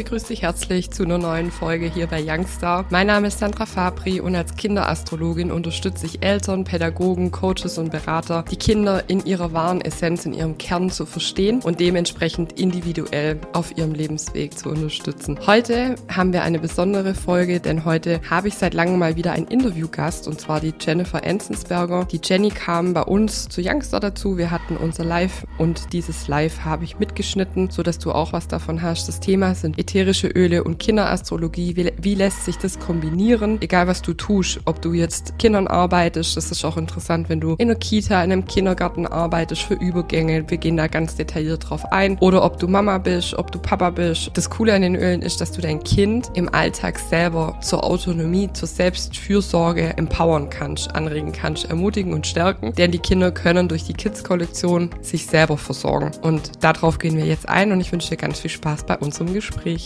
begrüße dich herzlich zu einer neuen Folge hier bei Youngstar. Mein Name ist Sandra Fabri und als Kinderastrologin unterstütze ich Eltern, Pädagogen, Coaches und Berater, die Kinder in ihrer wahren Essenz, in ihrem Kern zu verstehen und dementsprechend individuell auf ihrem Lebensweg zu unterstützen. Heute haben wir eine besondere Folge, denn heute habe ich seit langem mal wieder einen Interviewgast und zwar die Jennifer Enzensberger. Die Jenny kam bei uns zu Youngstar dazu. Wir hatten unser Live und dieses Live habe ich mitgeschnitten, sodass du auch was davon hast. Das Thema sind ätherische Öle und Kinderastrologie. Wie, wie lässt sich das kombinieren? Egal was du tust, ob du jetzt Kindern arbeitest, das ist auch interessant, wenn du in einer Kita, in einem Kindergarten arbeitest für Übergänge. Wir gehen da ganz detailliert drauf ein. Oder ob du Mama bist, ob du Papa bist. Das Coole an den Ölen ist, dass du dein Kind im Alltag selber zur Autonomie, zur Selbstfürsorge empowern kannst, anregen kannst, ermutigen und stärken. Denn die Kinder können durch die Kids-Kollektion sich selber versorgen. Und darauf gehen wir jetzt ein und ich wünsche dir ganz viel Spaß bei unserem Gespräch.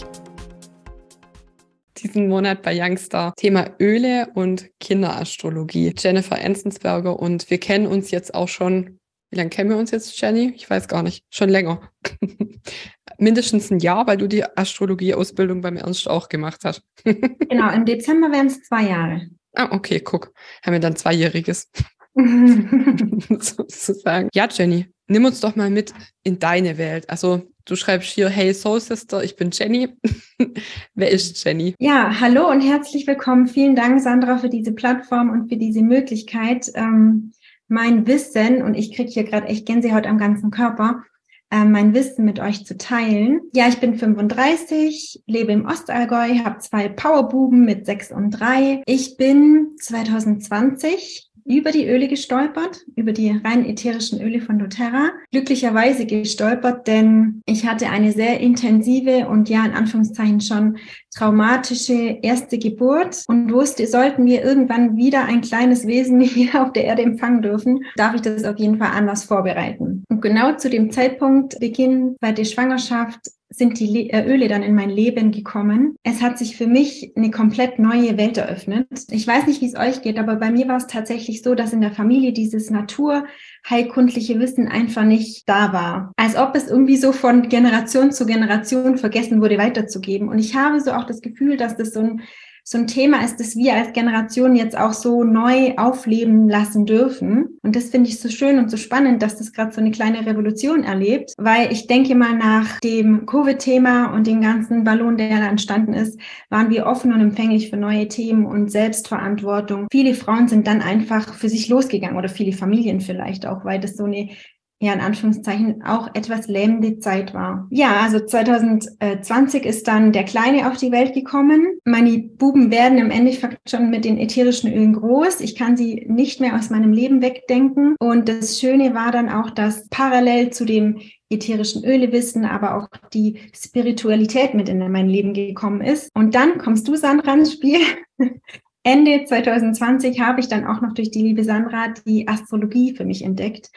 Diesen Monat bei Youngstar Thema Öle und Kinderastrologie. Jennifer Enzensberger und wir kennen uns jetzt auch schon. Wie lange kennen wir uns jetzt, Jenny? Ich weiß gar nicht. Schon länger. Mindestens ein Jahr, weil du die Astrologie-Ausbildung beim Ernst auch gemacht hast. genau, im Dezember wären es zwei Jahre. Ah, okay, guck. Haben wir dann Zweijähriges. sozusagen. Ja, Jenny, nimm uns doch mal mit in deine Welt. Also du schreibst hier, hey Soul Sister, ich bin Jenny. Wer ist Jenny? Ja, hallo und herzlich willkommen. Vielen Dank, Sandra, für diese Plattform und für diese Möglichkeit, ähm, mein Wissen, und ich kriege hier gerade echt Gänsehaut am ganzen Körper, äh, mein Wissen mit euch zu teilen. Ja, ich bin 35, lebe im Ostallgäu, habe zwei Powerbuben mit sechs und drei. Ich bin 2020 über die Öle gestolpert, über die rein ätherischen Öle von doTERRA. Glücklicherweise gestolpert, denn ich hatte eine sehr intensive und ja, in Anführungszeichen schon traumatische erste Geburt und wusste, sollten wir irgendwann wieder ein kleines Wesen hier auf der Erde empfangen dürfen, darf ich das auf jeden Fall anders vorbereiten. Und genau zu dem Zeitpunkt, Beginn zweite Schwangerschaft, sind die äh, Öle dann in mein Leben gekommen. Es hat sich für mich eine komplett neue Welt eröffnet. Ich weiß nicht, wie es euch geht, aber bei mir war es tatsächlich so, dass in der Familie dieses naturheilkundliche Wissen einfach nicht da war. Als ob es irgendwie so von Generation zu Generation vergessen wurde weiterzugeben. Und ich habe so auch das Gefühl, dass das so ein so ein Thema ist, das wir als Generation jetzt auch so neu aufleben lassen dürfen. Und das finde ich so schön und so spannend, dass das gerade so eine kleine Revolution erlebt, weil ich denke mal nach dem Covid-Thema und dem ganzen Ballon, der da entstanden ist, waren wir offen und empfänglich für neue Themen und Selbstverantwortung. Viele Frauen sind dann einfach für sich losgegangen oder viele Familien vielleicht auch, weil das so eine ja in Anführungszeichen auch etwas lähmende Zeit war. Ja, also 2020 ist dann der Kleine auf die Welt gekommen. Meine Buben werden im Endeffekt schon mit den ätherischen Ölen groß. Ich kann sie nicht mehr aus meinem Leben wegdenken. Und das Schöne war dann auch, dass parallel zu dem ätherischen Öle wissen, aber auch die Spiritualität mit in mein Leben gekommen ist. Und dann kommst du, Sandra, ins Spiel. Ende 2020 habe ich dann auch noch durch die liebe Sandra die Astrologie für mich entdeckt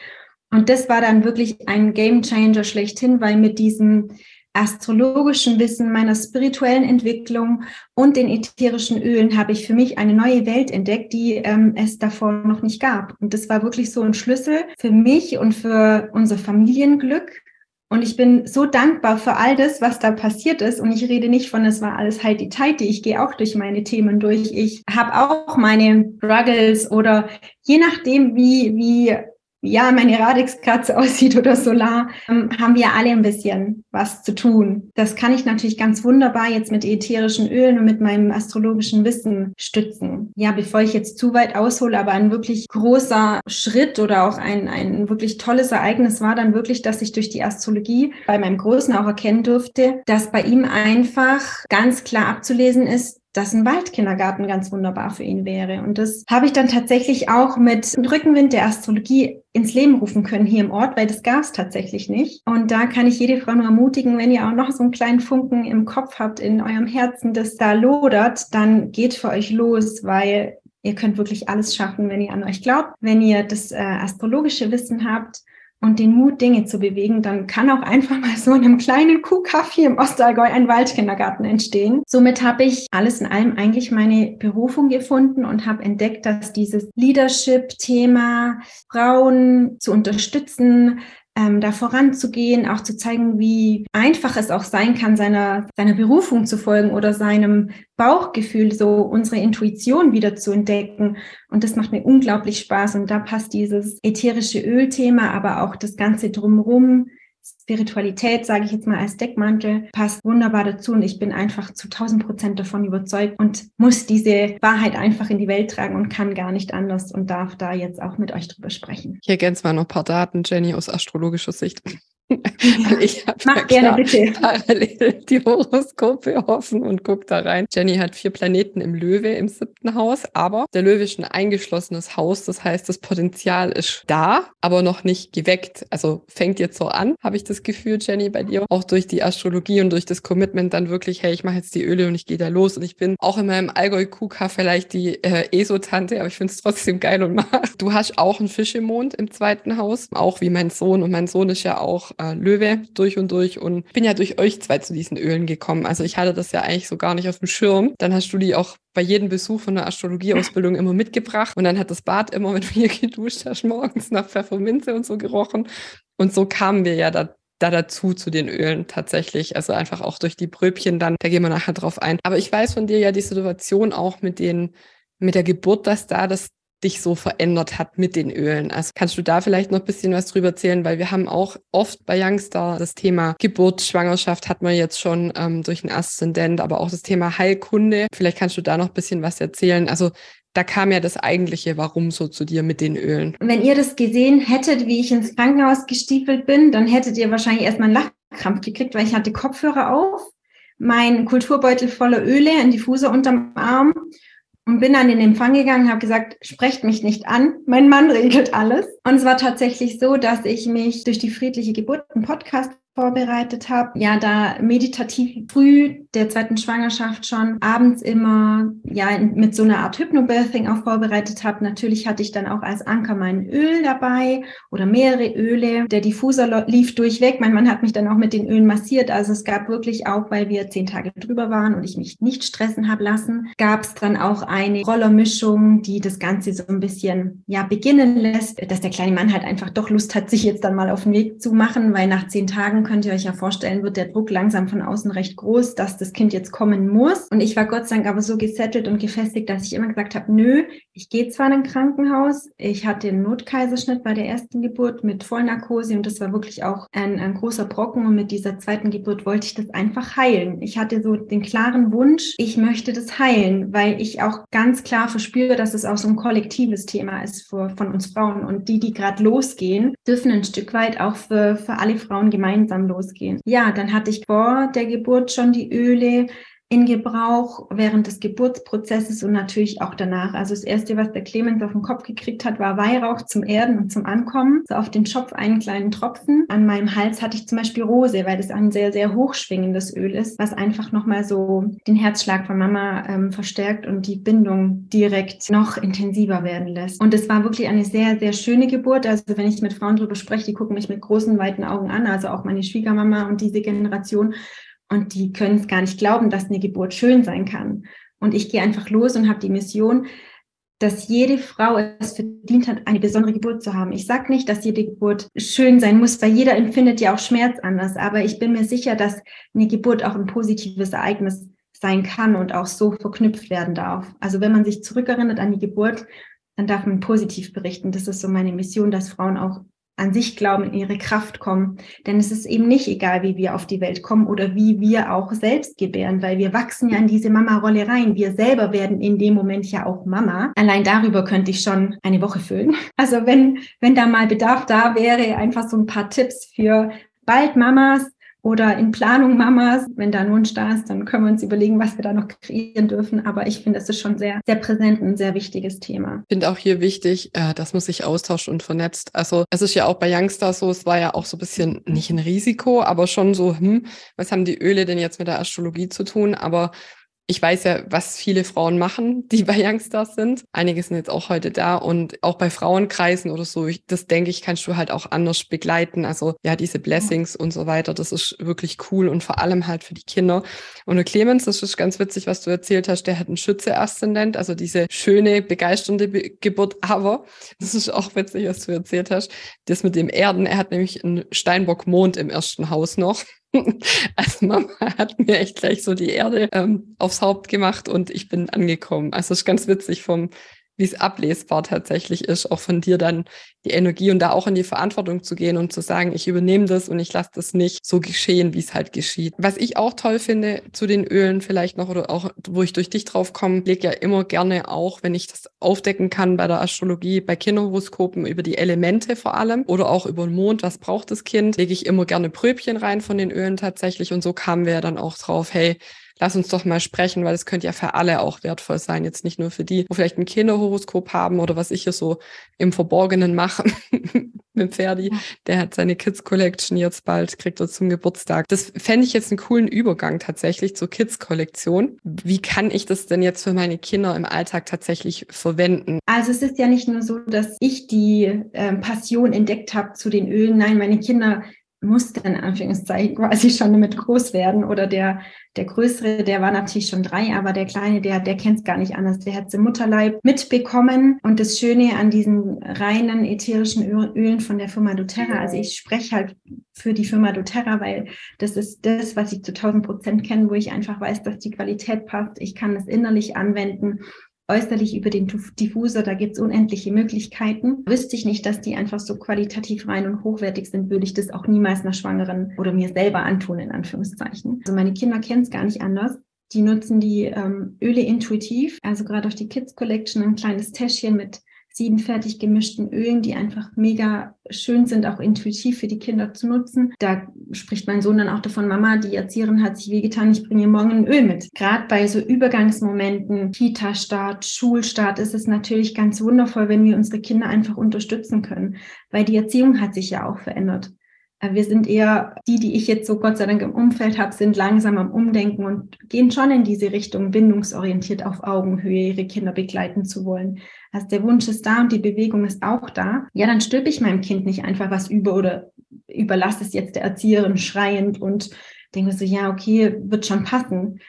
und das war dann wirklich ein Game Changer schlechthin, weil mit diesem astrologischen Wissen, meiner spirituellen Entwicklung und den ätherischen Ölen habe ich für mich eine neue Welt entdeckt, die ähm, es davor noch nicht gab. Und das war wirklich so ein Schlüssel für mich und für unser Familienglück. Und ich bin so dankbar für all das, was da passiert ist. Und ich rede nicht von, es war alles die Zeit, Ich gehe auch durch meine Themen durch. Ich habe auch meine Struggles oder je nachdem, wie, wie ja, meine Radix-Katze aussieht oder Solar, ähm, haben wir alle ein bisschen was zu tun. Das kann ich natürlich ganz wunderbar jetzt mit ätherischen Ölen und mit meinem astrologischen Wissen stützen. Ja, bevor ich jetzt zu weit aushole, aber ein wirklich großer Schritt oder auch ein, ein wirklich tolles Ereignis war dann wirklich, dass ich durch die Astrologie bei meinem Großen auch erkennen durfte, dass bei ihm einfach ganz klar abzulesen ist, dass ein Waldkindergarten ganz wunderbar für ihn wäre. Und das habe ich dann tatsächlich auch mit Rückenwind der Astrologie ins Leben rufen können hier im Ort, weil das gab es tatsächlich nicht. Und da kann ich jede Frau nur ermutigen, wenn ihr auch noch so einen kleinen Funken im Kopf habt, in eurem Herzen, das da lodert, dann geht für euch los, weil ihr könnt wirklich alles schaffen, wenn ihr an euch glaubt, wenn ihr das äh, astrologische Wissen habt und den Mut, Dinge zu bewegen, dann kann auch einfach mal so in einem kleinen Kuhkaff hier im Ostallgäu ein Waldkindergarten entstehen. Somit habe ich alles in allem eigentlich meine Berufung gefunden und habe entdeckt, dass dieses Leadership-Thema, Frauen zu unterstützen, ähm, da voranzugehen, auch zu zeigen, wie einfach es auch sein kann, seiner, seiner Berufung zu folgen oder seinem Bauchgefühl, so unsere Intuition wieder zu entdecken. Und das macht mir unglaublich Spaß. Und da passt dieses ätherische Ölthema, aber auch das Ganze drumherum, Spiritualität, sage ich jetzt mal als Deckmantel, passt wunderbar dazu und ich bin einfach zu 1000 Prozent davon überzeugt und muss diese Wahrheit einfach in die Welt tragen und kann gar nicht anders und darf da jetzt auch mit euch drüber sprechen. Ich ergänze mal noch ein paar Daten, Jenny, aus astrologischer Sicht. Ich Mach ja gerne bitte. Parallel die Horoskope offen und guck da rein. Jenny hat vier Planeten im Löwe im siebten Haus, aber der Löwe ist ein eingeschlossenes Haus. Das heißt, das Potenzial ist da, aber noch nicht geweckt. Also fängt jetzt so an, habe ich das Gefühl, Jenny, bei dir. Auch durch die Astrologie und durch das Commitment dann wirklich, hey, ich mache jetzt die Öle und ich gehe da los. Und ich bin auch in meinem Allgäu Kuka vielleicht die äh, ESO-Tante, aber ich finde es trotzdem geil und mach. Du hast auch einen Fisch im Mond im zweiten Haus, auch wie mein Sohn. Und mein Sohn ist ja auch äh, Löwe durch und durch und bin ja durch euch zwei zu diesen Ölen gekommen. Also ich hatte das ja eigentlich so gar nicht auf dem Schirm. Dann hast du die auch bei jedem Besuch von der Astrologieausbildung immer mitgebracht und dann hat das Bad immer, wenn du hier geduscht hast, morgens nach Pfefferminze und so gerochen. Und so kamen wir ja da da dazu zu den Ölen tatsächlich. Also einfach auch durch die Bröbchen dann, da gehen wir nachher drauf ein. Aber ich weiß von dir ja die Situation auch mit den, mit der Geburt, dass da das dich so verändert hat mit den Ölen. Also kannst du da vielleicht noch ein bisschen was drüber erzählen, weil wir haben auch oft bei Youngstar das Thema Geburt, Schwangerschaft hat man jetzt schon ähm, durch einen Aszendent, aber auch das Thema Heilkunde. Vielleicht kannst du da noch ein bisschen was erzählen. Also da kam ja das eigentliche Warum so zu dir mit den Ölen. Wenn ihr das gesehen hättet, wie ich ins Krankenhaus gestiefelt bin, dann hättet ihr wahrscheinlich erstmal einen Lachkrampf gekriegt, weil ich hatte Kopfhörer auf, mein Kulturbeutel voller Öle, ein Diffuser unterm Arm und bin dann in den Empfang gegangen, habe gesagt, sprecht mich nicht an, mein Mann regelt alles. Und es war tatsächlich so, dass ich mich durch die friedliche Geburt, einen Podcast vorbereitet habe. Ja, da meditativ früh der zweiten Schwangerschaft schon abends immer ja mit so einer Art Hypnobirthing auch vorbereitet habe. Natürlich hatte ich dann auch als Anker mein Öl dabei oder mehrere Öle. Der Diffuser lief durchweg. Mein Mann hat mich dann auch mit den Ölen massiert. Also es gab wirklich auch, weil wir zehn Tage drüber waren und ich mich nicht stressen habe lassen, gab es dann auch eine Rollermischung, die das Ganze so ein bisschen ja beginnen lässt, dass der kleine Mann halt einfach doch Lust hat, sich jetzt dann mal auf den Weg zu machen, weil nach zehn Tagen könnt ihr euch ja vorstellen, wird der Druck langsam von außen recht groß, dass das Kind jetzt kommen muss. Und ich war Gott sei Dank aber so gesettelt und gefestigt, dass ich immer gesagt habe, nö, ich gehe zwar in ein Krankenhaus, ich hatte einen Notkaiserschnitt bei der ersten Geburt mit Vollnarkose und das war wirklich auch ein, ein großer Brocken und mit dieser zweiten Geburt wollte ich das einfach heilen. Ich hatte so den klaren Wunsch, ich möchte das heilen, weil ich auch ganz klar verspüre, dass es auch so ein kollektives Thema ist für, von uns Frauen und die, die gerade losgehen, dürfen ein Stück weit auch für, für alle Frauen gemeinsam langsam losgehen. Ja, dann hatte ich vor der Geburt schon die Öle in Gebrauch während des Geburtsprozesses und natürlich auch danach. Also das erste, was der Clemens auf den Kopf gekriegt hat, war Weihrauch zum Erden und zum Ankommen. So auf den Schopf einen kleinen Tropfen. An meinem Hals hatte ich zum Beispiel Rose, weil das ein sehr, sehr hochschwingendes Öl ist, was einfach nochmal so den Herzschlag von Mama ähm, verstärkt und die Bindung direkt noch intensiver werden lässt. Und es war wirklich eine sehr, sehr schöne Geburt. Also wenn ich mit Frauen drüber spreche, die gucken mich mit großen, weiten Augen an, also auch meine Schwiegermama und diese Generation. Und die können es gar nicht glauben, dass eine Geburt schön sein kann. Und ich gehe einfach los und habe die Mission, dass jede Frau es verdient hat, eine besondere Geburt zu haben. Ich sage nicht, dass jede Geburt schön sein muss, weil jeder empfindet ja auch Schmerz anders. Aber ich bin mir sicher, dass eine Geburt auch ein positives Ereignis sein kann und auch so verknüpft werden darf. Also wenn man sich zurückerinnert an die Geburt, dann darf man positiv berichten. Das ist so meine Mission, dass Frauen auch an sich glauben, in ihre Kraft kommen. Denn es ist eben nicht egal, wie wir auf die Welt kommen oder wie wir auch selbst gebären, weil wir wachsen ja in diese Mama-Rolle rein. Wir selber werden in dem Moment ja auch Mama. Allein darüber könnte ich schon eine Woche füllen. Also wenn, wenn da mal Bedarf da wäre, einfach so ein paar Tipps für bald Mamas, oder in Planung Mamas. Wenn da Wunsch da ist, dann können wir uns überlegen, was wir da noch kreieren dürfen. Aber ich finde, das ist schon sehr, sehr präsent und ein sehr wichtiges Thema. Ich finde auch hier wichtig, äh, dass man sich austauscht und vernetzt. Also es ist ja auch bei Youngstars so, es war ja auch so ein bisschen nicht ein Risiko, aber schon so, hm, was haben die Öle denn jetzt mit der Astrologie zu tun? Aber ich weiß ja, was viele Frauen machen, die bei Youngstars sind. Einige sind jetzt auch heute da und auch bei Frauenkreisen oder so, ich, das denke ich, kannst du halt auch anders begleiten. Also ja, diese Blessings und so weiter, das ist wirklich cool und vor allem halt für die Kinder. Und der Clemens, das ist ganz witzig, was du erzählt hast, der hat einen Schütze-Aszendent, also diese schöne, begeisternde Be Geburt. Aber, das ist auch witzig, was du erzählt hast, das mit dem Erden, er hat nämlich einen Steinbock-Mond im ersten Haus noch. Also Mama hat mir echt gleich so die Erde ähm, aufs Haupt gemacht und ich bin angekommen. Also es ist ganz witzig vom wie es ablesbar tatsächlich ist, auch von dir dann die Energie und da auch in die Verantwortung zu gehen und zu sagen, ich übernehme das und ich lasse das nicht so geschehen, wie es halt geschieht. Was ich auch toll finde zu den Ölen vielleicht noch oder auch, wo ich durch dich drauf komme, lege ja immer gerne auch, wenn ich das aufdecken kann bei der Astrologie, bei Kinderhoroskopen über die Elemente vor allem oder auch über den Mond, was braucht das Kind, lege ich immer gerne Pröbchen rein von den Ölen tatsächlich und so kamen wir ja dann auch drauf, hey, lass uns doch mal sprechen, weil es könnte ja für alle auch wertvoll sein, jetzt nicht nur für die, wo vielleicht ein Kinderhoroskop haben oder was ich hier so im Verborgenen mache mit Ferdi. Der hat seine Kids Collection jetzt bald, kriegt er zum Geburtstag. Das fände ich jetzt einen coolen Übergang tatsächlich zur Kids Kollektion. Wie kann ich das denn jetzt für meine Kinder im Alltag tatsächlich verwenden? Also es ist ja nicht nur so, dass ich die ähm, Passion entdeckt habe zu den Ölen. Nein, meine Kinder musste in Anführungszeichen quasi schon damit groß werden oder der, der Größere, der war natürlich schon drei, aber der Kleine, der, der kennt es gar nicht anders. Der hat es im Mutterleib mitbekommen und das Schöne an diesen reinen ätherischen Ölen von der Firma doTERRA, also ich spreche halt für die Firma doTERRA, weil das ist das, was ich zu 1000 Prozent kenne, wo ich einfach weiß, dass die Qualität passt. Ich kann es innerlich anwenden äußerlich über den Diffuser, da gibt es unendliche Möglichkeiten. Wüsste ich nicht, dass die einfach so qualitativ rein und hochwertig sind, würde ich das auch niemals einer Schwangeren oder mir selber antun, in Anführungszeichen. Also meine Kinder kennen es gar nicht anders. Die nutzen die ähm, Öle intuitiv, also gerade auf die Kids Collection ein kleines Täschchen mit sieben fertig gemischten Ölen, die einfach mega schön sind, auch intuitiv für die Kinder zu nutzen. Da spricht mein Sohn dann auch davon, Mama, die Erzieherin hat sich wehgetan, ich bringe ihr morgen ein Öl mit. Gerade bei so Übergangsmomenten, Kita-Start, Schulstart ist es natürlich ganz wundervoll, wenn wir unsere Kinder einfach unterstützen können, weil die Erziehung hat sich ja auch verändert. Äh, wir sind eher, die, die ich jetzt so Gott sei Dank im Umfeld habe, sind langsam am Umdenken und gehen schon in diese Richtung, bindungsorientiert auf Augenhöhe ihre Kinder begleiten zu wollen. Also der Wunsch ist da und die Bewegung ist auch da. Ja, dann stülpe ich meinem Kind nicht einfach was über oder überlasse es jetzt der Erzieherin schreiend und denke so, ja, okay, wird schon passen.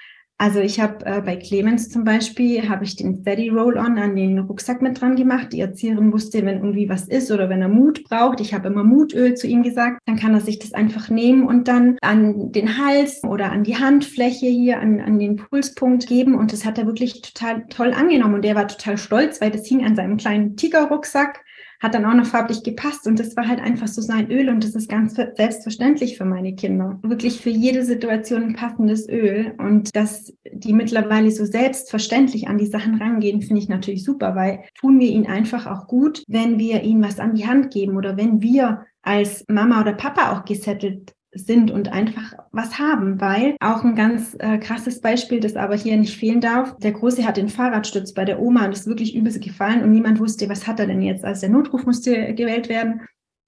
Also ich habe äh, bei Clemens zum Beispiel, habe ich den Steady Roll-On an den Rucksack mit dran gemacht. Die Erzieherin wusste, wenn irgendwie was ist oder wenn er Mut braucht, ich habe immer Mutöl zu ihm gesagt, dann kann er sich das einfach nehmen und dann an den Hals oder an die Handfläche hier, an, an den Pulspunkt geben. Und das hat er wirklich total toll angenommen. Und der war total stolz, weil das hing an seinem kleinen Tigerrucksack hat dann auch noch farblich gepasst und das war halt einfach so sein Öl und das ist ganz selbstverständlich für meine Kinder. Wirklich für jede Situation ein passendes Öl und dass die mittlerweile so selbstverständlich an die Sachen rangehen, finde ich natürlich super, weil tun wir ihnen einfach auch gut, wenn wir ihnen was an die Hand geben oder wenn wir als Mama oder Papa auch gesettelt sind und einfach was haben, weil auch ein ganz äh, krasses Beispiel, das aber hier nicht fehlen darf. Der Große hat den Fahrradstütz bei der Oma und ist wirklich übelst gefallen und niemand wusste, was hat er denn jetzt, als der Notruf musste gewählt werden.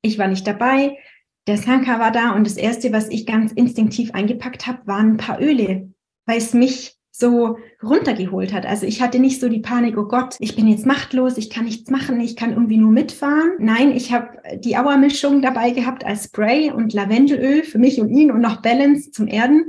Ich war nicht dabei. Der Sanka war da und das erste, was ich ganz instinktiv eingepackt habe, waren ein paar Öle, weil es mich so runtergeholt hat. Also ich hatte nicht so die Panik, oh Gott, ich bin jetzt machtlos, ich kann nichts machen, ich kann irgendwie nur mitfahren. Nein, ich habe die Auermischung dabei gehabt als Spray und Lavendelöl für mich und ihn und noch Balance zum Erden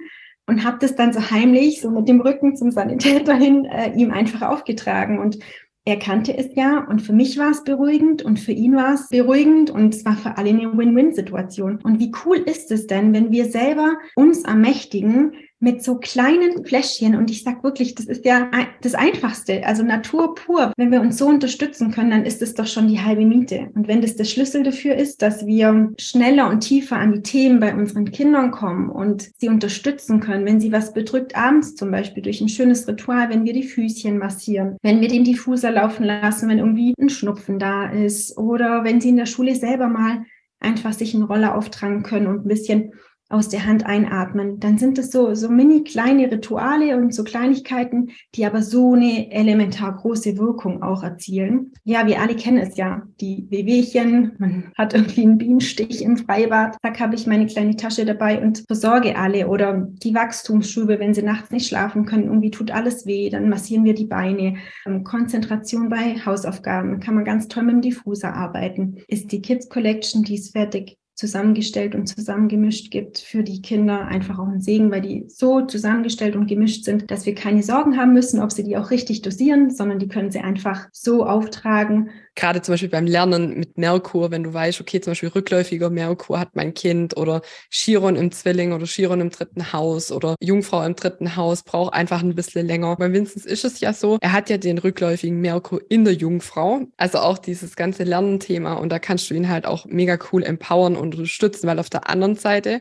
und habe das dann so heimlich, so mit dem Rücken zum Sanitäter hin, äh, ihm einfach aufgetragen. Und er kannte es ja und für mich war es beruhigend und für ihn war es beruhigend und es war für alle eine Win-Win-Situation. Und wie cool ist es denn, wenn wir selber uns ermächtigen, mit so kleinen Fläschchen und ich sag wirklich, das ist ja das Einfachste, also Natur pur. Wenn wir uns so unterstützen können, dann ist es doch schon die halbe Miete. Und wenn das der Schlüssel dafür ist, dass wir schneller und tiefer an die Themen bei unseren Kindern kommen und sie unterstützen können, wenn sie was bedrückt abends zum Beispiel durch ein schönes Ritual, wenn wir die Füßchen massieren, wenn wir den Diffuser laufen lassen, wenn irgendwie ein Schnupfen da ist oder wenn sie in der Schule selber mal einfach sich einen Roller auftragen können und ein bisschen aus der Hand einatmen, dann sind es so, so mini kleine Rituale und so Kleinigkeiten, die aber so eine elementar große Wirkung auch erzielen. Ja, wir alle kennen es ja, die Wehwehchen, man hat irgendwie einen Bienenstich im Freibad, zack, habe ich meine kleine Tasche dabei und versorge alle. Oder die Wachstumsschübe, wenn sie nachts nicht schlafen können, irgendwie tut alles weh, dann massieren wir die Beine. Ähm, Konzentration bei Hausaufgaben, kann man ganz toll mit dem Diffuser arbeiten. Ist die Kids Collection, die ist fertig, zusammengestellt und zusammengemischt gibt für die Kinder einfach auch ein Segen, weil die so zusammengestellt und gemischt sind, dass wir keine Sorgen haben müssen, ob sie die auch richtig dosieren, sondern die können sie einfach so auftragen gerade zum Beispiel beim Lernen mit Merkur, wenn du weißt, okay, zum Beispiel rückläufiger Merkur hat mein Kind oder Chiron im Zwilling oder Chiron im dritten Haus oder Jungfrau im dritten Haus braucht einfach ein bisschen länger. Bei Vincent ist es ja so, er hat ja den rückläufigen Merkur in der Jungfrau, also auch dieses ganze Lernenthema und da kannst du ihn halt auch mega cool empowern unterstützen, weil auf der anderen Seite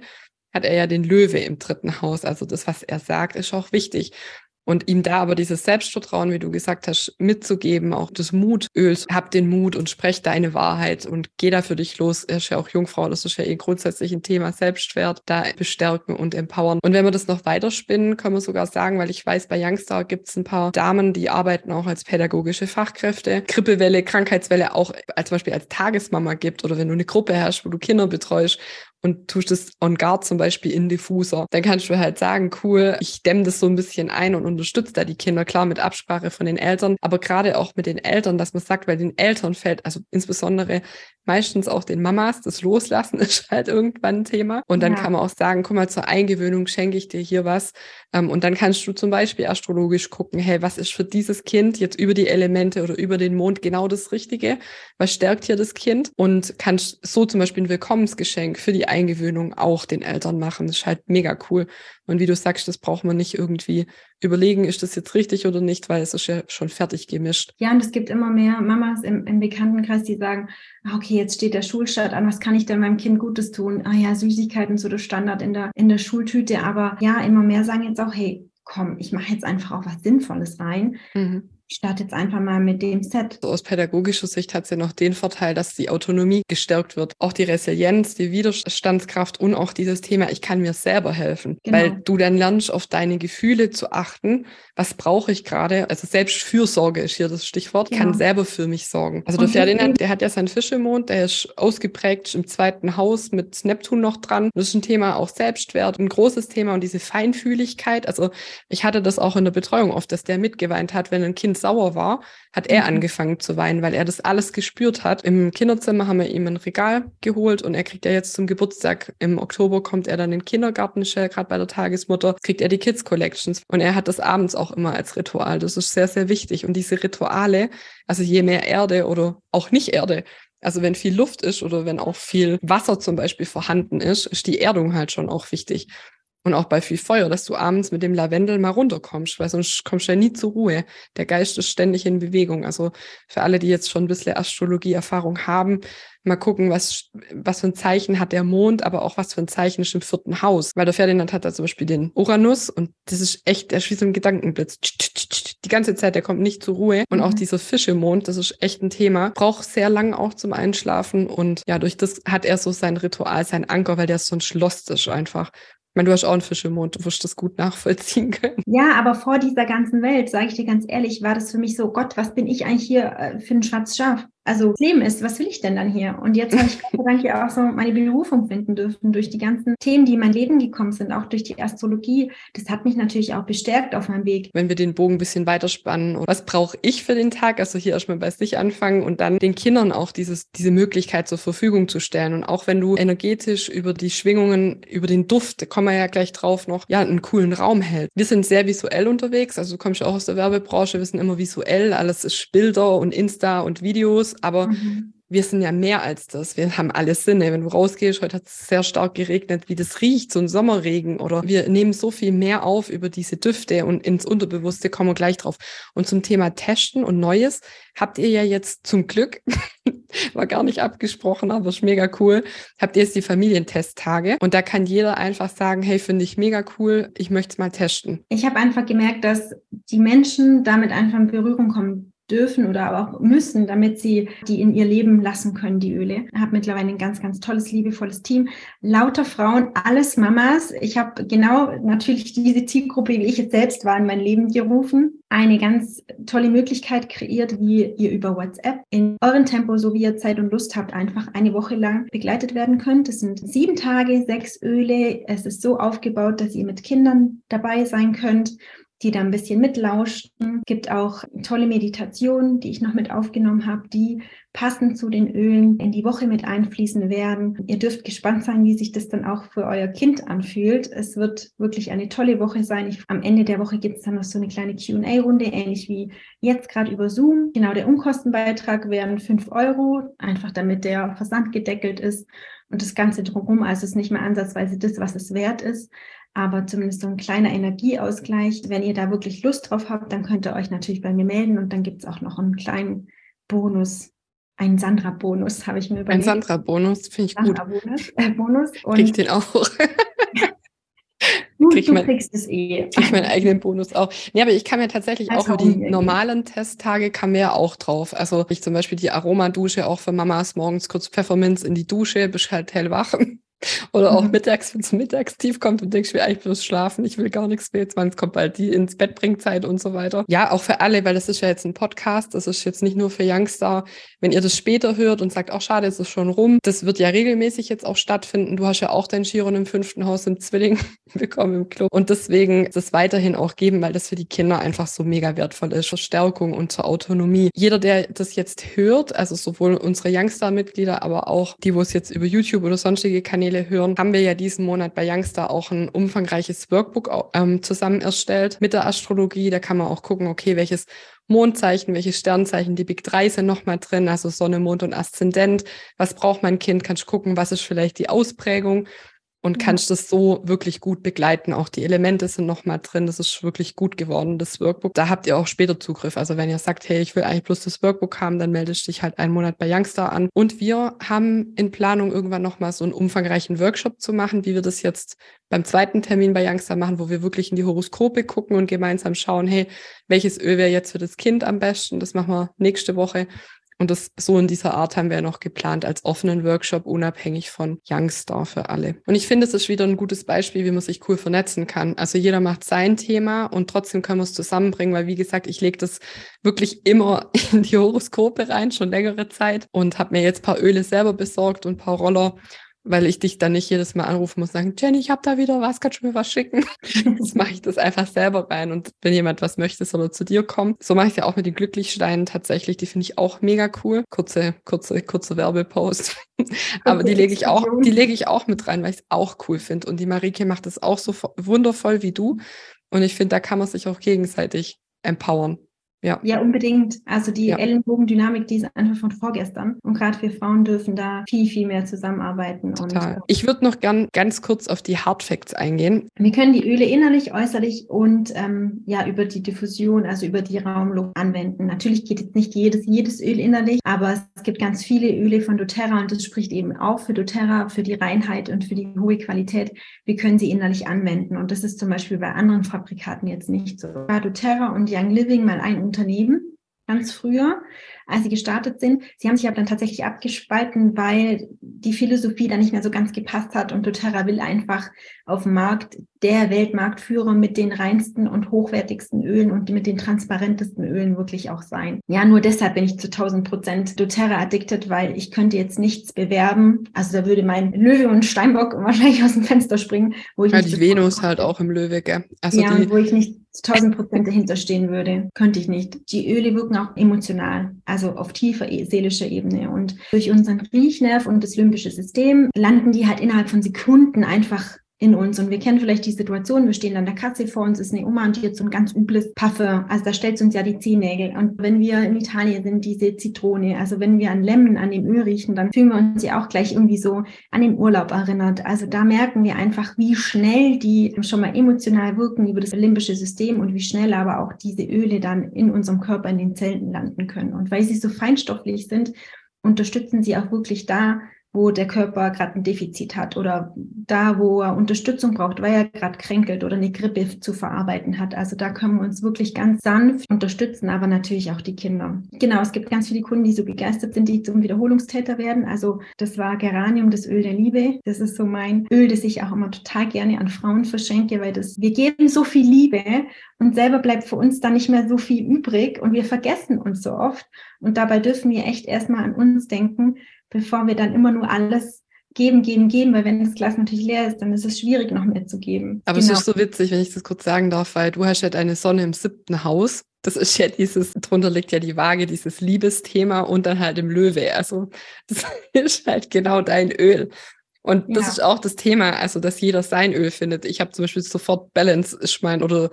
hat er ja den Löwe im dritten Haus. Also das, was er sagt, ist auch wichtig. Und ihm da aber dieses Selbstvertrauen, wie du gesagt hast, mitzugeben, auch das Mutöl, hab den Mut und sprech deine Wahrheit und geh da für dich los. Er ist ja auch Jungfrau, das ist ja eh grundsätzlich ein Thema Selbstwert, da bestärken und empowern. Und wenn wir das noch weiterspinnen, können wir sogar sagen, weil ich weiß, bei Youngstar gibt es ein paar Damen, die arbeiten auch als pädagogische Fachkräfte. Grippewelle, Krankheitswelle auch als zum Beispiel als Tagesmama gibt oder wenn du eine Gruppe hast, wo du Kinder betreust und tust es on guard zum Beispiel in Diffuser. Dann kannst du halt sagen, cool, ich dämme das so ein bisschen ein und unterstütze da die Kinder, klar mit Absprache von den Eltern, aber gerade auch mit den Eltern, dass man sagt, weil den Eltern fällt, also insbesondere meistens auch den Mamas, das Loslassen ist halt irgendwann ein Thema. Und dann ja. kann man auch sagen, guck mal, zur Eingewöhnung schenke ich dir hier was. Ähm, und dann kannst du zum Beispiel astrologisch gucken, hey, was ist für dieses Kind jetzt über die Elemente oder über den Mond genau das Richtige? Was stärkt hier das Kind? Und kannst so zum Beispiel ein Willkommensgeschenk für die Eingewöhnung auch den Eltern machen. Das ist halt mega cool. Und wie du sagst, das braucht man nicht irgendwie überlegen, ist das jetzt richtig oder nicht, weil es ist ja schon fertig gemischt. Ja, und es gibt immer mehr Mamas im, im Bekanntenkreis, die sagen, ah, okay, jetzt steht der Schulstart an, was kann ich denn meinem Kind Gutes tun? Ah ja, Süßigkeiten, so der Standard in der, in der Schultüte. Aber ja, immer mehr sagen jetzt auch, hey, komm, ich mache jetzt einfach auch was Sinnvolles rein. Mhm ich starte jetzt einfach mal mit dem Set. So aus pädagogischer Sicht hat es ja noch den Vorteil, dass die Autonomie gestärkt wird. Auch die Resilienz, die Widerstandskraft und auch dieses Thema, ich kann mir selber helfen. Genau. Weil du dann lernst, auf deine Gefühle zu achten. Was brauche ich gerade? Also Selbstfürsorge ist hier das Stichwort. Genau. Kann selber für mich sorgen. Also der Ferdinand, der hat ja seinen Fisch im Mond, der ist ausgeprägt im zweiten Haus mit Neptun noch dran. Das ist ein Thema auch Selbstwert, ein großes Thema und diese Feinfühligkeit. Also ich hatte das auch in der Betreuung oft, dass der mitgeweint hat, wenn ein Kind sauer war, hat er mhm. angefangen zu weinen, weil er das alles gespürt hat. Im Kinderzimmer haben wir ihm ein Regal geholt und er kriegt ja jetzt zum Geburtstag im Oktober kommt er dann in den Kindergarten, ist ja gerade bei der Tagesmutter, kriegt er die Kids Collections und er hat das abends auch immer als Ritual. Das ist sehr, sehr wichtig. Und diese Rituale, also je mehr Erde oder auch nicht Erde, also wenn viel Luft ist oder wenn auch viel Wasser zum Beispiel vorhanden ist, ist die Erdung halt schon auch wichtig. Und auch bei viel Feuer, dass du abends mit dem Lavendel mal runterkommst, weil sonst kommst du ja nie zur Ruhe. Der Geist ist ständig in Bewegung. Also für alle, die jetzt schon ein bisschen Astrologie-Erfahrung haben, mal gucken, was, was für ein Zeichen hat der Mond, aber auch was für ein Zeichen ist im vierten Haus. Weil der Ferdinand hat da zum Beispiel den Uranus und das ist echt, der ist wie so ein Gedankenblitz. Die ganze Zeit, der kommt nicht zur Ruhe. Und mhm. auch dieser Fischemond, das ist echt ein Thema. Braucht sehr lang auch zum Einschlafen und ja, durch das hat er so sein Ritual, sein Anker, weil der so ein Schloss ist einfach. Ich meine, du hast auch einen Fisch im Mond, du wirst das gut nachvollziehen können. Ja, aber vor dieser ganzen Welt, sage ich dir ganz ehrlich, war das für mich so, Gott, was bin ich eigentlich hier äh, für ein schwarzes Schaf? also das Leben ist, was will ich denn dann hier? Und jetzt habe ich Gott sei Dank ja auch so meine Berufung finden dürfen durch die ganzen Themen, die in mein Leben gekommen sind, auch durch die Astrologie. Das hat mich natürlich auch bestärkt auf meinem Weg. Wenn wir den Bogen ein bisschen weiterspannen, was brauche ich für den Tag? Also hier erstmal bei sich anfangen und dann den Kindern auch dieses, diese Möglichkeit zur Verfügung zu stellen. Und auch wenn du energetisch über die Schwingungen, über den Duft, da kommen wir ja gleich drauf noch, ja, einen coolen Raum hält. Wir sind sehr visuell unterwegs, also du kommst ja auch aus der Werbebranche, wir sind immer visuell, alles ist Bilder und Insta und Videos aber mhm. Wir sind ja mehr als das. Wir haben alle Sinne. Wenn du rausgehst, heute hat es sehr stark geregnet, wie das riecht, so ein Sommerregen oder wir nehmen so viel mehr auf über diese Düfte und ins Unterbewusste kommen wir gleich drauf. Und zum Thema Testen und Neues habt ihr ja jetzt zum Glück, war gar nicht abgesprochen, aber ist mega cool, habt ihr jetzt die Familientesttage und da kann jeder einfach sagen, hey, finde ich mega cool, ich möchte es mal testen. Ich habe einfach gemerkt, dass die Menschen damit einfach in Berührung kommen dürfen oder auch müssen, damit sie die in ihr Leben lassen können, die Öle. Ich habe mittlerweile ein ganz, ganz tolles, liebevolles Team. Lauter Frauen, alles Mamas. Ich habe genau natürlich diese Zielgruppe, wie ich jetzt selbst war, in mein Leben gerufen. Eine ganz tolle Möglichkeit kreiert, wie ihr über WhatsApp in eurem Tempo, so wie ihr Zeit und Lust habt, einfach eine Woche lang begleitet werden könnt. Es sind sieben Tage, sechs Öle. Es ist so aufgebaut, dass ihr mit Kindern dabei sein könnt die da ein bisschen mitlauschen. Gibt auch tolle Meditationen, die ich noch mit aufgenommen habe, die passend zu den Ölen in die Woche mit einfließen werden. Ihr dürft gespannt sein, wie sich das dann auch für euer Kind anfühlt. Es wird wirklich eine tolle Woche sein. Ich, am Ende der Woche gibt es dann noch so eine kleine Q&A-Runde, ähnlich wie jetzt gerade über Zoom. Genau, der Unkostenbeitrag wären fünf Euro, einfach damit der Versand gedeckelt ist und das Ganze drumherum. Also es ist nicht mehr ansatzweise das, was es wert ist aber zumindest so ein kleiner Energieausgleich. Wenn ihr da wirklich Lust drauf habt, dann könnt ihr euch natürlich bei mir melden und dann gibt es auch noch einen kleinen Bonus, einen Sandra-Bonus, habe ich mir überlegt. Ein Sandra-Bonus, finde ich Sandra gut. Bonus, äh, Bonus. Und Krieg ich den auch. du, krieg du mein, kriegst es eh. Krieg ich meinen eigenen Bonus auch. Nee, aber ich kann mir tatsächlich auch über die normalen Testtage kam mir auch drauf. Also ich zum Beispiel die Aromadusche auch für Mamas morgens kurz Pfefferminz in die Dusche, bist halt hellwach. Oder auch mhm. mittags, wenn es mittagstief kommt und denkst, ich will eigentlich bloß schlafen, ich will gar nichts mehr, jetzt wann es kommt bald die ins Bett bringt Zeit und so weiter. Ja, auch für alle, weil das ist ja jetzt ein Podcast, das ist jetzt nicht nur für Youngster. Wenn ihr das später hört und sagt, auch schade, es ist schon rum, das wird ja regelmäßig jetzt auch stattfinden. Du hast ja auch dein Chiron im fünften Haus im Zwilling bekommen im Club. Und deswegen das weiterhin auch geben, weil das für die Kinder einfach so mega wertvoll ist. Verstärkung und zur Autonomie. Jeder, der das jetzt hört, also sowohl unsere Youngster-Mitglieder, aber auch die, wo es jetzt über YouTube oder sonstige Kanäle Kanäle hören, haben wir ja diesen Monat bei Youngster auch ein umfangreiches Workbook ähm, zusammen erstellt mit der Astrologie. Da kann man auch gucken, okay, welches Mondzeichen, welche Sternzeichen, die Big 3 sind nochmal drin, also Sonne, Mond und Aszendent. Was braucht mein Kind? Kannst gucken, was ist vielleicht die Ausprägung und mhm. kannst das so wirklich gut begleiten. Auch die Elemente sind nochmal drin. Das ist wirklich gut geworden, das Workbook. Da habt ihr auch später Zugriff. Also wenn ihr sagt, hey, ich will eigentlich bloß das Workbook haben, dann meldest dich halt einen Monat bei Youngstar an. Und wir haben in Planung irgendwann nochmal so einen umfangreichen Workshop zu machen, wie wir das jetzt beim zweiten Termin bei Youngstar machen, wo wir wirklich in die Horoskope gucken und gemeinsam schauen, hey, welches Öl wäre jetzt für das Kind am besten? Das machen wir nächste Woche. Und das so in dieser Art haben wir noch geplant als offenen Workshop, unabhängig von Youngstar für alle. Und ich finde, es ist wieder ein gutes Beispiel, wie man sich cool vernetzen kann. Also jeder macht sein Thema und trotzdem können wir es zusammenbringen, weil wie gesagt, ich lege das wirklich immer in die Horoskope rein, schon längere Zeit und habe mir jetzt paar Öle selber besorgt und paar Roller weil ich dich dann nicht jedes Mal anrufen muss sagen, Jenny, ich habe da wieder was, kannst du mir was schicken? Jetzt mache ich das einfach selber rein und wenn jemand was möchte, soll er zu dir kommen. So mache ich ja auch mit den Glücklichsteinen tatsächlich, die finde ich auch mega cool. Kurze, kurze, kurze Werbepost. Aber die lege ich auch, die lege ich auch mit rein, weil ich es auch cool finde. Und die Marike macht es auch so wundervoll wie du. Und ich finde, da kann man sich auch gegenseitig empowern. Ja. ja, unbedingt. Also die ja. Ellenbogendynamik, die ist einfach von vorgestern. Und gerade wir Frauen dürfen da viel, viel mehr zusammenarbeiten. Total. Und, ich würde noch gern ganz kurz auf die Hardfacts eingehen. Wir können die Öle innerlich, äußerlich und ähm, ja über die Diffusion, also über die Raumluft anwenden. Natürlich geht jetzt nicht jedes, jedes Öl innerlich, aber es gibt ganz viele Öle von doTERRA und das spricht eben auch für doTERRA, für die Reinheit und für die hohe Qualität. Wir können sie innerlich anwenden. Und das ist zum Beispiel bei anderen Fabrikaten jetzt nicht so. Bei doTERRA und Young Living mal ein Unternehmen ganz früher als sie gestartet sind. Sie haben sich aber dann tatsächlich abgespalten, weil die Philosophie dann nicht mehr so ganz gepasst hat und doTERRA will einfach auf dem Markt der Weltmarktführer mit den reinsten und hochwertigsten Ölen und mit den transparentesten Ölen wirklich auch sein. Ja, nur deshalb bin ich zu 1000 Prozent doTERRA addicted, weil ich könnte jetzt nichts bewerben. Also da würde mein Löwe und Steinbock wahrscheinlich aus dem Fenster springen, wo ich ja, die Venus halt auch im Löwe, gell? Also ja, wo ich nicht zu 1000 Prozent dahinter stehen würde, könnte ich nicht. Die Öle wirken auch emotional also auf tiefer e-, seelischer Ebene. Und durch unseren Riechnerv und das limbische System landen die halt innerhalb von Sekunden einfach in uns. Und wir kennen vielleicht die Situation, wir stehen an der Katze vor uns, ist eine Oma und die hat so ein ganz übles Paffe. Also da stellt uns ja die Zehennägel. Und wenn wir in Italien sind, diese Zitrone, also wenn wir an Lemon, an dem Öl riechen, dann fühlen wir uns ja auch gleich irgendwie so an den Urlaub erinnert. Also da merken wir einfach, wie schnell die schon mal emotional wirken über das limbische System und wie schnell aber auch diese Öle dann in unserem Körper, in den Zellen landen können. Und weil sie so feinstofflich sind, unterstützen sie auch wirklich da, wo der Körper gerade ein Defizit hat oder da, wo er Unterstützung braucht, weil er gerade kränkelt oder eine Grippe zu verarbeiten hat. Also da können wir uns wirklich ganz sanft unterstützen, aber natürlich auch die Kinder. Genau, es gibt ganz viele Kunden, die so begeistert sind, die zum Wiederholungstäter werden. Also das war Geranium, das Öl der Liebe. Das ist so mein Öl, das ich auch immer total gerne an Frauen verschenke, weil das, wir geben so viel Liebe und selber bleibt für uns dann nicht mehr so viel übrig und wir vergessen uns so oft. Und dabei dürfen wir echt erstmal an uns denken, bevor wir dann immer nur alles geben, geben, geben, weil wenn das Glas natürlich leer ist, dann ist es schwierig, noch mehr zu geben. Aber genau. es ist so witzig, wenn ich das kurz sagen darf, weil du hast ja deine Sonne im siebten Haus. Das ist ja dieses, drunter liegt ja die Waage, dieses Liebesthema und dann halt im Löwe. Also das ist halt genau dein Öl. Und ja. das ist auch das Thema, also dass jeder sein Öl findet. Ich habe zum Beispiel sofort Balance, ich meine, oder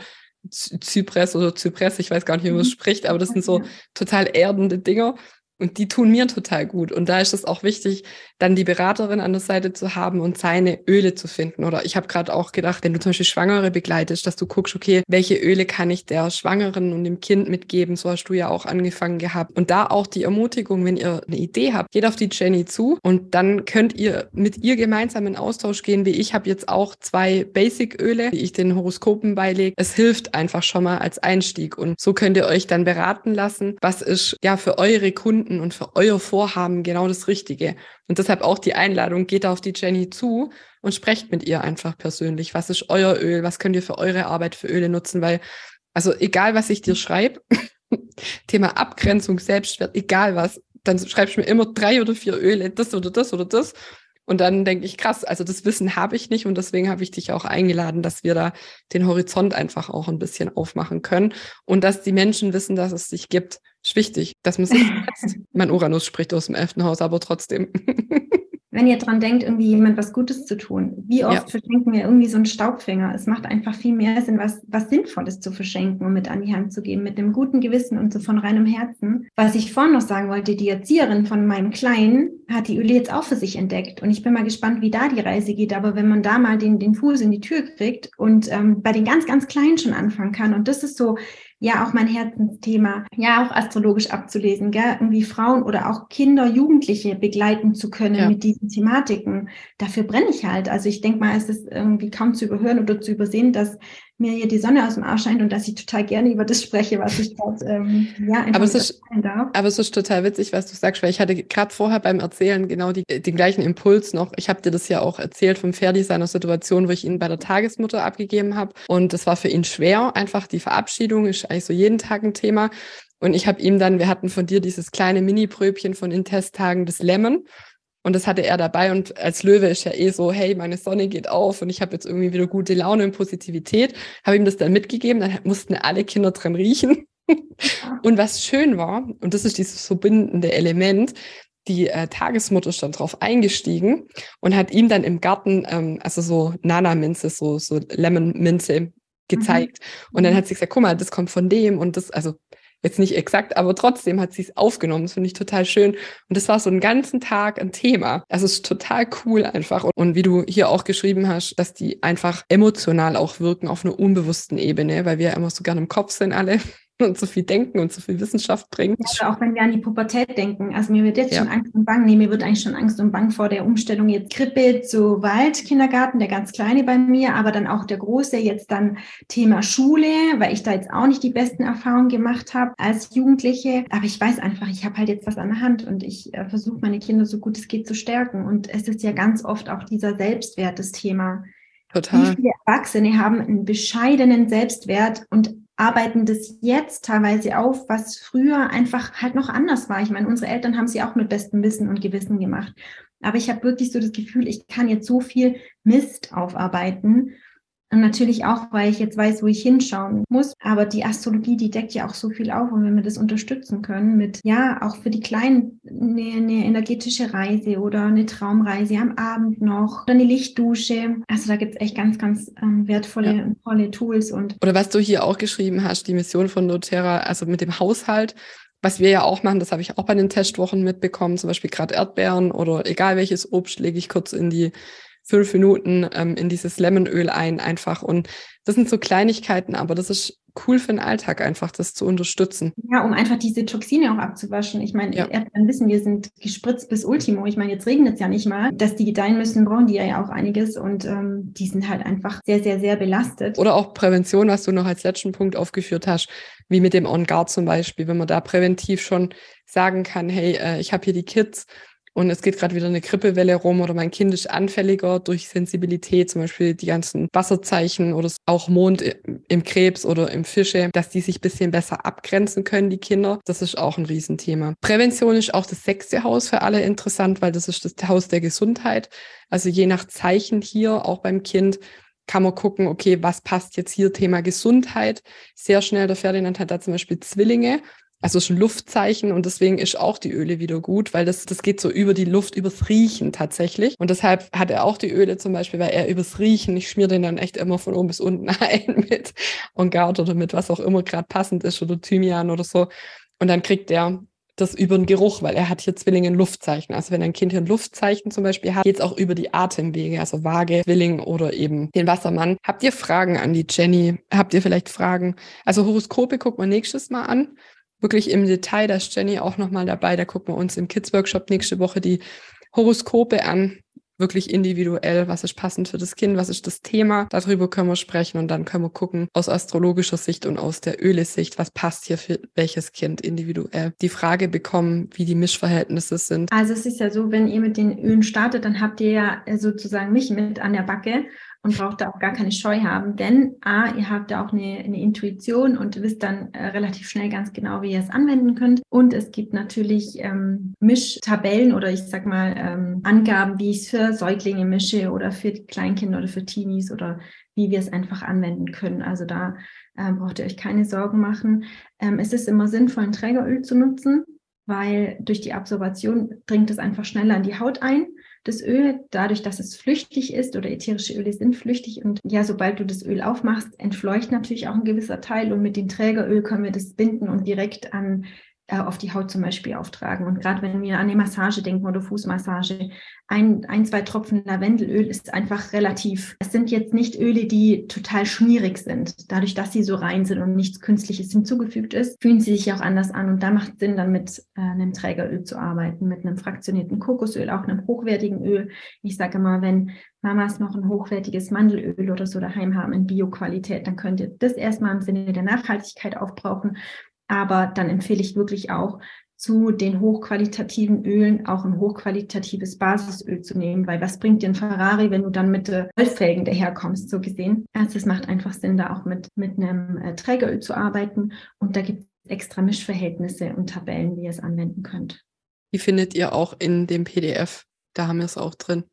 Zypress oder Zypress, ich weiß gar nicht, wie man es mhm. spricht, aber das sind so total erdende Dinger. Und die tun mir total gut. Und da ist es auch wichtig, dann die Beraterin an der Seite zu haben und seine Öle zu finden. Oder ich habe gerade auch gedacht, wenn du zum Beispiel Schwangere begleitest, dass du guckst, okay, welche Öle kann ich der Schwangeren und dem Kind mitgeben? So hast du ja auch angefangen gehabt. Und da auch die Ermutigung, wenn ihr eine Idee habt, geht auf die Jenny zu und dann könnt ihr mit ihr gemeinsam in Austausch gehen, wie ich habe jetzt auch zwei Basic-Öle, die ich den Horoskopen beilege. Es hilft einfach schon mal als Einstieg. Und so könnt ihr euch dann beraten lassen, was ist ja für eure Kunden und für euer Vorhaben genau das Richtige. Und deshalb auch die Einladung, geht auf die Jenny zu und sprecht mit ihr einfach persönlich. Was ist euer Öl? Was könnt ihr für eure Arbeit für Öle nutzen? Weil, also egal was ich dir schreibe, Thema Abgrenzung, Selbstwert, egal was, dann schreibst du mir immer drei oder vier Öle, das oder das oder das. Und dann denke ich, krass, also das Wissen habe ich nicht und deswegen habe ich dich auch eingeladen, dass wir da den Horizont einfach auch ein bisschen aufmachen können und dass die Menschen wissen, dass es dich gibt. Ist wichtig, dass man sich mein Uranus spricht aus dem elften Haus, aber trotzdem. wenn ihr dran denkt, irgendwie jemand was Gutes zu tun, wie oft ja. verschenken wir irgendwie so einen Staubfänger? Es macht einfach viel mehr Sinn, was, was Sinnvolles zu verschenken und mit an die Hand zu geben, mit einem guten Gewissen und so von reinem Herzen. Was ich vorhin noch sagen wollte, die Erzieherin von meinem Kleinen hat die Öle jetzt auch für sich entdeckt und ich bin mal gespannt, wie da die Reise geht. Aber wenn man da mal den, den Fuß in die Tür kriegt und ähm, bei den ganz, ganz Kleinen schon anfangen kann und das ist so, ja auch mein Herzensthema, ja auch astrologisch abzulesen, gell? irgendwie Frauen oder auch Kinder, Jugendliche begleiten zu können ja. mit diesen Thematiken. Dafür brenne ich halt. Also ich denke mal, es ist irgendwie kaum zu überhören oder zu übersehen, dass mir hier die Sonne aus dem Arsch scheint und dass ich total gerne über das spreche, was ich dort ähm, ja, aber es ist, darf. Aber es ist total witzig, was du sagst, weil ich hatte gerade vorher beim Erzählen genau die, den gleichen Impuls noch. Ich habe dir das ja auch erzählt vom Ferdi seiner Situation, wo ich ihn bei der Tagesmutter abgegeben habe. Und das war für ihn schwer, einfach die Verabschiedung ist eigentlich so jeden Tag ein Thema. Und ich habe ihm dann, wir hatten von dir dieses kleine Mini-Pröbchen von den Testtagen des Lemon. Und das hatte er dabei. Und als Löwe ist ja eh so, hey, meine Sonne geht auf und ich habe jetzt irgendwie wieder gute Laune und Positivität. Habe ihm das dann mitgegeben. Dann mussten alle Kinder dran riechen. und was schön war, und das ist dieses verbindende Element, die äh, Tagesmutter ist dann drauf eingestiegen und hat ihm dann im Garten, ähm, also so Nana-Minze, so, so Lemon-Minze gezeigt. Mhm. Und dann hat sie gesagt, guck mal, das kommt von dem und das, also Jetzt nicht exakt, aber trotzdem hat sie es aufgenommen. Das finde ich total schön. Und das war so einen ganzen Tag ein Thema. Es ist total cool einfach. Und, wie du hier auch geschrieben hast, dass die einfach emotional auch wirken auf einer unbewussten Ebene, weil wir immer so gerne im Kopf sind alle und so viel denken und so viel Wissenschaft bringen. Ja, auch wenn wir an die Pubertät denken. Also mir wird jetzt ja. schon Angst und Bang. Nee, mir wird eigentlich schon Angst und Bang vor der Umstellung jetzt Krippe zu Waldkindergarten, der ganz kleine bei mir, aber dann auch der große, jetzt dann Thema Schule, weil ich da jetzt auch nicht die besten Erfahrungen gemacht habe als Jugendliche. Aber ich weiß einfach, ich habe halt jetzt was an der Hand und ich äh, versuche meine Kinder so gut es geht zu stärken. Und es ist ja ganz oft auch dieser Selbstwert das Thema. Total. Wie viele Erwachsene haben einen bescheidenen Selbstwert und arbeiten das jetzt teilweise auf, was früher einfach halt noch anders war. Ich meine, unsere Eltern haben sie auch mit bestem Wissen und Gewissen gemacht. Aber ich habe wirklich so das Gefühl, ich kann jetzt so viel Mist aufarbeiten und natürlich auch, weil ich jetzt weiß, wo ich hinschauen muss. Aber die Astrologie, die deckt ja auch so viel auf. Und wenn wir das unterstützen können mit, ja, auch für die Kleinen eine, eine energetische Reise oder eine Traumreise am Abend noch oder eine Lichtdusche. Also da gibt es echt ganz, ganz ähm, wertvolle ja. und tolle Tools. Und oder was du hier auch geschrieben hast, die Mission von doTERRA, also mit dem Haushalt. Was wir ja auch machen, das habe ich auch bei den Testwochen mitbekommen, zum Beispiel gerade Erdbeeren oder egal welches Obst lege ich kurz in die fünf Minuten ähm, in dieses Lemonöl ein einfach. Und das sind so Kleinigkeiten, aber das ist cool für den Alltag einfach, das zu unterstützen. Ja, um einfach diese Toxine auch abzuwaschen. Ich meine, ja. Erdbeeren wissen wir sind gespritzt bis Ultimo. Ich meine, jetzt regnet es ja nicht mal. Dass die gedeihen müssen, brauchen die ja auch einiges und ähm, die sind halt einfach sehr, sehr, sehr belastet. Oder auch Prävention, was du noch als letzten Punkt aufgeführt hast, wie mit dem On-Guard zum Beispiel, wenn man da präventiv schon sagen kann, hey, äh, ich habe hier die Kids und es geht gerade wieder eine Grippewelle rum oder mein Kind ist anfälliger durch Sensibilität, zum Beispiel die ganzen Wasserzeichen oder auch Mond im Krebs oder im Fische, dass die sich ein bisschen besser abgrenzen können, die Kinder. Das ist auch ein Riesenthema. Prävention ist auch das sechste Haus für alle interessant, weil das ist das Haus der Gesundheit. Also je nach Zeichen hier, auch beim Kind, kann man gucken, okay, was passt jetzt hier, Thema Gesundheit. Sehr schnell, der Ferdinand hat da zum Beispiel Zwillinge also schon Luftzeichen und deswegen ist auch die Öle wieder gut, weil das, das geht so über die Luft, übers Riechen tatsächlich. Und deshalb hat er auch die Öle zum Beispiel, weil er übers Riechen, ich schmier den dann echt immer von oben bis unten ein mit Ongard oder mit was auch immer gerade passend ist oder Thymian oder so. Und dann kriegt er das über den Geruch, weil er hat hier Zwillinge ein Luftzeichen. Also wenn ein Kind hier ein Luftzeichen zum Beispiel hat, geht es auch über die Atemwege, also Waage, Zwilling oder eben den Wassermann. Habt ihr Fragen an die Jenny? Habt ihr vielleicht Fragen? Also Horoskope guckt man nächstes Mal an wirklich im Detail. Da ist Jenny auch nochmal dabei. Da gucken wir uns im Kids Workshop nächste Woche die Horoskope an. Wirklich individuell, was ist passend für das Kind, was ist das Thema. Darüber können wir sprechen und dann können wir gucken aus astrologischer Sicht und aus der Öle-Sicht, was passt hier für welches Kind individuell. Die Frage bekommen, wie die Mischverhältnisse sind. Also es ist ja so, wenn ihr mit den Ölen startet, dann habt ihr ja sozusagen mich mit an der Backe und braucht da auch gar keine Scheu haben, denn A, ihr habt da auch eine, eine Intuition und wisst dann äh, relativ schnell ganz genau, wie ihr es anwenden könnt. Und es gibt natürlich ähm, Mischtabellen oder ich sag mal ähm, Angaben, wie ich es für Säuglinge mische oder für Kleinkinder oder für Teenies oder wie wir es einfach anwenden können. Also da äh, braucht ihr euch keine Sorgen machen. Ähm, es ist immer sinnvoll, ein Trägeröl zu nutzen, weil durch die Absorption dringt es einfach schneller in die Haut ein das Öl, dadurch, dass es flüchtig ist oder ätherische Öle sind flüchtig und ja, sobald du das Öl aufmachst, entfleucht natürlich auch ein gewisser Teil und mit dem Trägeröl können wir das binden und direkt an auf die Haut zum Beispiel auftragen. Und gerade wenn wir an die Massage denken oder Fußmassage, ein, ein, zwei Tropfen Lavendelöl ist einfach relativ. Es sind jetzt nicht Öle, die total schmierig sind. Dadurch, dass sie so rein sind und nichts Künstliches hinzugefügt ist, fühlen sie sich auch anders an. Und da macht Sinn, dann mit äh, einem Trägeröl zu arbeiten, mit einem fraktionierten Kokosöl, auch einem hochwertigen Öl. Ich sage mal, wenn Mamas noch ein hochwertiges Mandelöl oder so daheim haben in Bioqualität, dann könnt ihr das erstmal im Sinne der Nachhaltigkeit aufbrauchen aber dann empfehle ich wirklich auch, zu den hochqualitativen Ölen auch ein hochqualitatives Basisöl zu nehmen, weil was bringt dir ein Ferrari, wenn du dann mit äh, Holzfelgen daherkommst, so gesehen. Also es macht einfach Sinn, da auch mit, mit einem äh, Trägeröl zu arbeiten und da gibt es extra Mischverhältnisse und Tabellen, wie ihr es anwenden könnt. Die findet ihr auch in dem PDF, da haben wir es auch drin.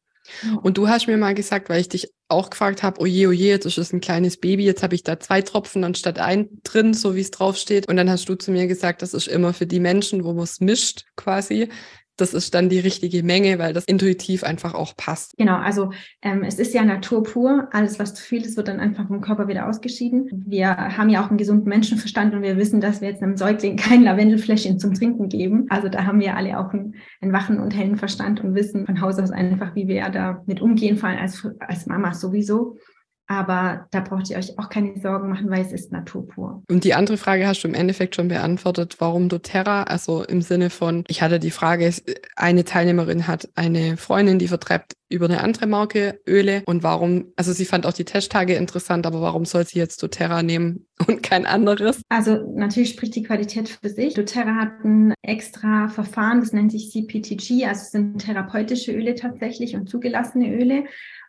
Und du hast mir mal gesagt, weil ich dich auch gefragt habe, oje, oje, jetzt ist es ein kleines Baby, jetzt habe ich da zwei Tropfen anstatt ein drin, so wie es draufsteht. Und dann hast du zu mir gesagt, das ist immer für die Menschen, wo man es mischt quasi, das ist dann die richtige Menge, weil das intuitiv einfach auch passt. Genau, also ähm, es ist ja Natur pur. Alles, was zu viel ist, wird dann einfach vom Körper wieder ausgeschieden. Wir haben ja auch einen gesunden Menschenverstand und wir wissen, dass wir jetzt einem Säugling kein Lavendelfläschchen zum Trinken geben. Also da haben wir alle auch einen, einen wachen und hellen Verstand und wissen von Haus aus einfach, wie wir ja damit umgehen, vor allem als, als Mama sowieso. Aber da braucht ihr euch auch keine Sorgen machen, weil es ist Natur pur. Und die andere Frage hast du im Endeffekt schon beantwortet. Warum doTERRA? Also im Sinne von, ich hatte die Frage, eine Teilnehmerin hat eine Freundin, die vertreibt über eine andere Marke Öle. Und warum, also sie fand auch die Testtage interessant, aber warum soll sie jetzt doTERRA nehmen und kein anderes? Also natürlich spricht die Qualität für sich. doTERRA hat ein extra Verfahren, das nennt sich CPTG, also es sind therapeutische Öle tatsächlich und zugelassene Öle.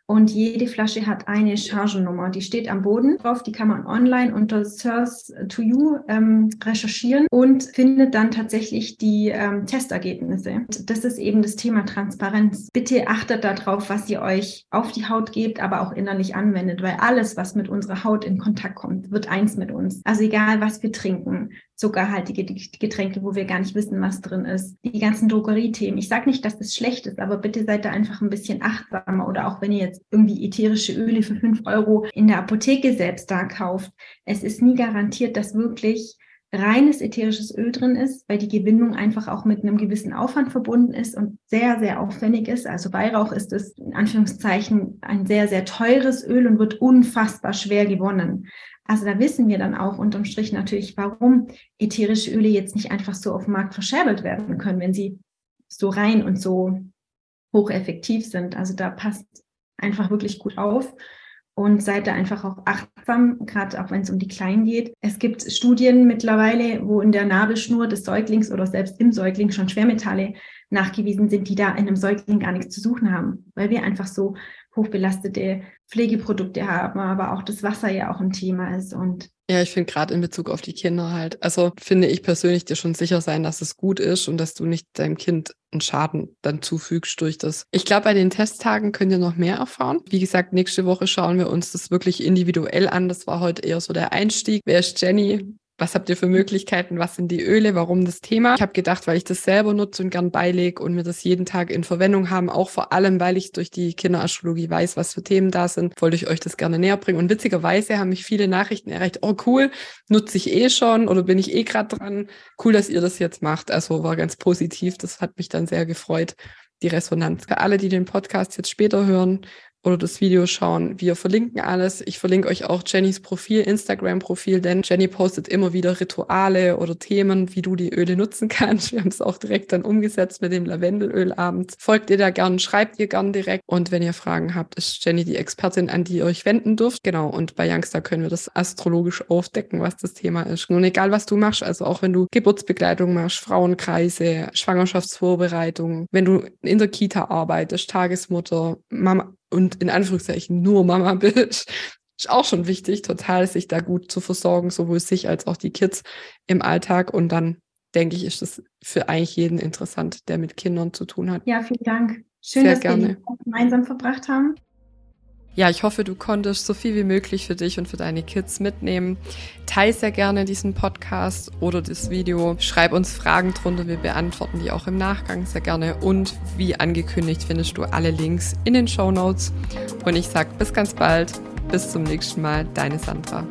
Und jede Flasche hat eine Chargennummer. Die steht am Boden drauf. Die kann man online unter Source to You ähm, recherchieren und findet dann tatsächlich die ähm, Testergebnisse. Das ist eben das Thema Transparenz. Bitte achtet darauf, was ihr euch auf die Haut gebt, aber auch innerlich anwendet, weil alles, was mit unserer Haut in Kontakt kommt, wird eins mit uns. Also egal, was wir trinken, zuckerhaltige Getränke, wo wir gar nicht wissen, was drin ist. Die ganzen Drogeriethemen. Ich sage nicht, dass das schlecht ist, aber bitte seid da einfach ein bisschen achtsamer. Oder auch wenn ihr jetzt irgendwie ätherische Öle für fünf Euro in der Apotheke selbst da kauft. Es ist nie garantiert, dass wirklich reines ätherisches Öl drin ist, weil die Gewinnung einfach auch mit einem gewissen Aufwand verbunden ist und sehr, sehr aufwendig ist. Also Weihrauch ist es in Anführungszeichen ein sehr, sehr teures Öl und wird unfassbar schwer gewonnen. Also da wissen wir dann auch unterm Strich natürlich, warum ätherische Öle jetzt nicht einfach so auf dem Markt verscherbelt werden können, wenn sie so rein und so hocheffektiv sind. Also da passt einfach wirklich gut auf und seid da einfach auch achtsam, gerade auch wenn es um die Kleinen geht. Es gibt Studien mittlerweile, wo in der Nabelschnur des Säuglings oder selbst im Säugling schon Schwermetalle nachgewiesen sind, die da in einem Säugling gar nichts zu suchen haben, weil wir einfach so hochbelastete Pflegeprodukte haben, aber auch das Wasser ja auch ein Thema ist und ja, ich finde gerade in Bezug auf die Kinder halt, also finde ich persönlich dir schon sicher sein, dass es gut ist und dass du nicht deinem Kind einen Schaden dann zufügst durch das. Ich glaube, bei den Testtagen könnt ihr noch mehr erfahren. Wie gesagt, nächste Woche schauen wir uns das wirklich individuell an. Das war heute eher so der Einstieg. Wer ist Jenny? Was habt ihr für Möglichkeiten, was sind die Öle, warum das Thema. Ich habe gedacht, weil ich das selber nutze und gern beilege und wir das jeden Tag in Verwendung haben, auch vor allem, weil ich durch die Kinderastrologie weiß, was für Themen da sind, wollte ich euch das gerne näher bringen. Und witzigerweise haben mich viele Nachrichten erreicht, oh cool, nutze ich eh schon oder bin ich eh gerade dran. Cool, dass ihr das jetzt macht. Also war ganz positiv. Das hat mich dann sehr gefreut die Resonanz. Für alle, die den Podcast jetzt später hören, oder das Video schauen. Wir verlinken alles. Ich verlinke euch auch Jennys Profil, Instagram-Profil, denn Jenny postet immer wieder Rituale oder Themen, wie du die Öle nutzen kannst. Wir haben es auch direkt dann umgesetzt mit dem Lavendelöl abends. Folgt ihr da gern, schreibt ihr gern direkt. Und wenn ihr Fragen habt, ist Jenny die Expertin, an die ihr euch wenden dürft. Genau. Und bei Youngster können wir das astrologisch aufdecken, was das Thema ist. Nun egal, was du machst, also auch wenn du Geburtsbegleitung machst, Frauenkreise, Schwangerschaftsvorbereitung, wenn du in der Kita arbeitest, Tagesmutter, Mama, und in Anführungszeichen nur Mama bist, ist auch schon wichtig, total sich da gut zu versorgen, sowohl sich als auch die Kids im Alltag. Und dann denke ich, ist das für eigentlich jeden interessant, der mit Kindern zu tun hat. Ja, vielen Dank. Schön, Sehr dass gerne. wir die gemeinsam verbracht haben. Ja, ich hoffe, du konntest so viel wie möglich für dich und für deine Kids mitnehmen. Teil sehr gerne diesen Podcast oder das Video. Schreib uns Fragen drunter, wir beantworten die auch im Nachgang sehr gerne. Und wie angekündigt findest du alle Links in den Show Notes. Und ich sag bis ganz bald, bis zum nächsten Mal, deine Sandra.